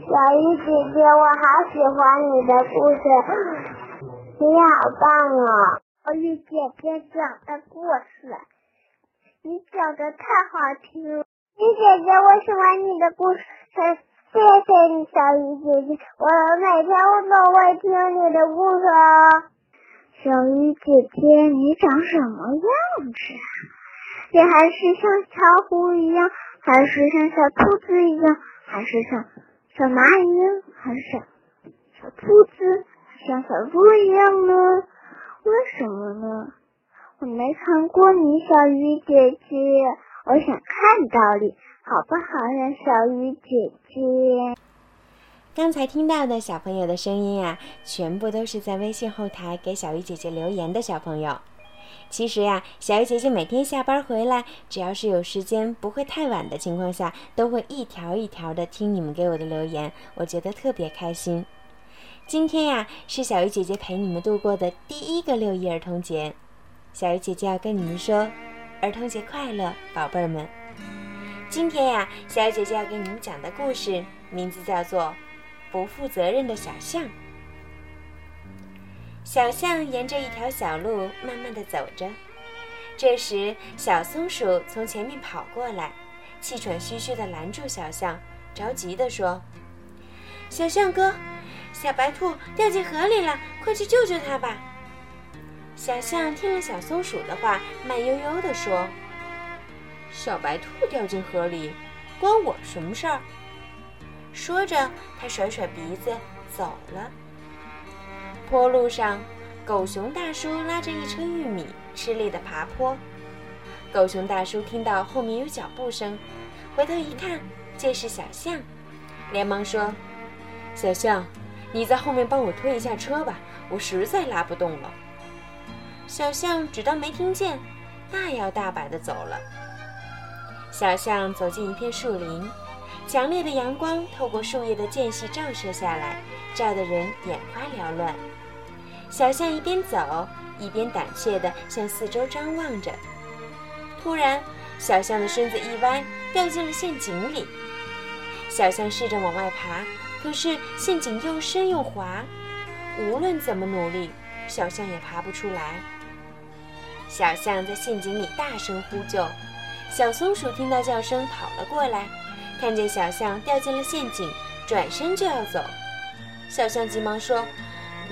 小鱼姐姐，我好喜欢你的故事，你好棒哦！小鱼姐姐讲的故事，你讲的太好听了。鱼姐姐，我喜欢你的故事，谢谢你，小鱼姐姐，我每天我都会听你的故事哦。小鱼姐姐，你长什么样子啊？你还是像小虎一样，还是像小兔子一样，还是像小蚂蚁，还是小兔子，像小猪一样呢？为什么呢？我没看过你，小鱼姐姐，我想看到你，好不好呀，小鱼姐姐？刚才听到的小朋友的声音啊，全部都是在微信后台给小鱼姐姐留言的小朋友。其实呀，小鱼姐姐每天下班回来，只要是有时间，不会太晚的情况下，都会一条一条的听你们给我的留言，我觉得特别开心。今天呀，是小鱼姐姐陪你们度过的第一个六一儿童节，小鱼姐姐要跟你们说，儿童节快乐，宝贝儿们！今天呀，小鱼姐姐要给你们讲的故事名字叫做《不负责任的小象》。小象沿着一条小路慢慢地走着，这时小松鼠从前面跑过来，气喘吁吁地拦住小象，着急地说：“小象哥，小白兔掉进河里了，快去救救它吧！”小象听了小松鼠的话，慢悠悠地说：“小白兔掉进河里，关我什么事儿？”说着，他甩甩鼻子走了。坡路上，狗熊大叔拉着一车玉米，吃力地爬坡。狗熊大叔听到后面有脚步声，回头一看，这是小象，连忙说：“小象，你在后面帮我推一下车吧，我实在拉不动了。”小象只当没听见，大摇大摆地走了。小象走进一片树林，强烈的阳光透过树叶的间隙照射下来，照得人眼花缭乱。小象一边走一边胆怯地向四周张望着。突然，小象的身子一歪，掉进了陷阱里。小象试着往外爬，可是陷阱又深又滑，无论怎么努力，小象也爬不出来。小象在陷阱里大声呼救，小松鼠听到叫声跑了过来，看见小象掉进了陷阱，转身就要走。小象急忙说：“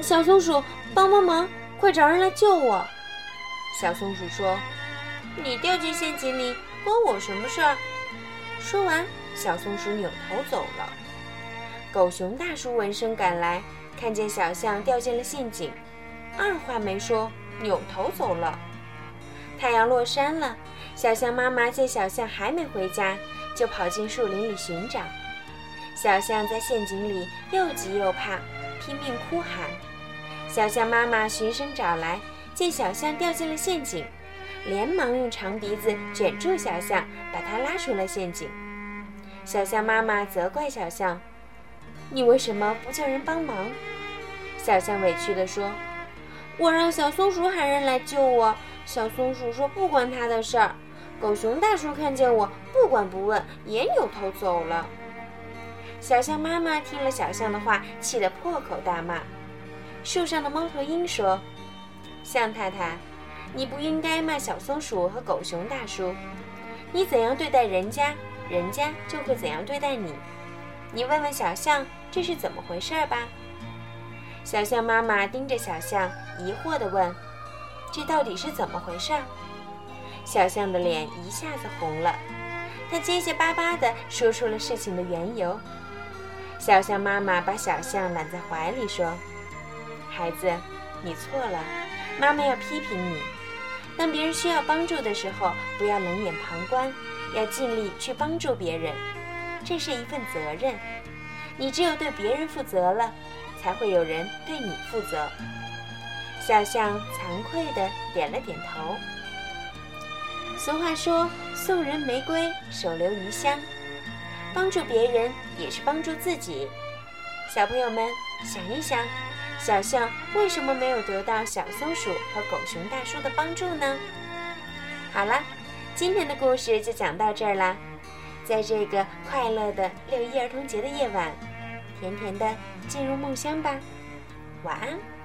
小松鼠。”帮帮忙！快找人来救我！小松鼠说：“你掉进陷阱里，关我什么事儿？”说完，小松鼠扭头走了。狗熊大叔闻声赶来，看见小象掉进了陷阱，二话没说，扭头走了。太阳落山了，小象妈妈见小象还没回家，就跑进树林里寻找。小象在陷阱里又急又怕，拼命哭喊。小象妈妈循声找来，见小象掉进了陷阱，连忙用长鼻子卷住小象，把它拉出了陷阱。小象妈妈责怪小象：“你为什么不叫人帮忙？”小象委屈地说：“我让小松鼠喊人来救我，小松鼠说不关他的事儿。狗熊大叔看见我，不管不问，也扭头走了。”小象妈妈听了小象的话，气得破口大骂。树上的猫头鹰说：“象太太，你不应该骂小松鼠和狗熊大叔。你怎样对待人家，人家就会怎样对待你。你问问小象，这是怎么回事吧？”小象妈妈盯着小象，疑惑地问：“这到底是怎么回事？”小象的脸一下子红了，它结结巴巴地说出了事情的缘由。小象妈妈把小象揽在怀里说。孩子，你错了，妈妈要批评你。当别人需要帮助的时候，不要冷眼旁观，要尽力去帮助别人，这是一份责任。你只有对别人负责了，才会有人对你负责。小象惭愧地点了点头。俗话说：“送人玫瑰，手留余香。”帮助别人也是帮助自己。小朋友们，想一想。小象为什么没有得到小松鼠和狗熊大叔的帮助呢？好了，今天的故事就讲到这儿啦。在这个快乐的六一儿童节的夜晚，甜甜的进入梦乡吧。晚安。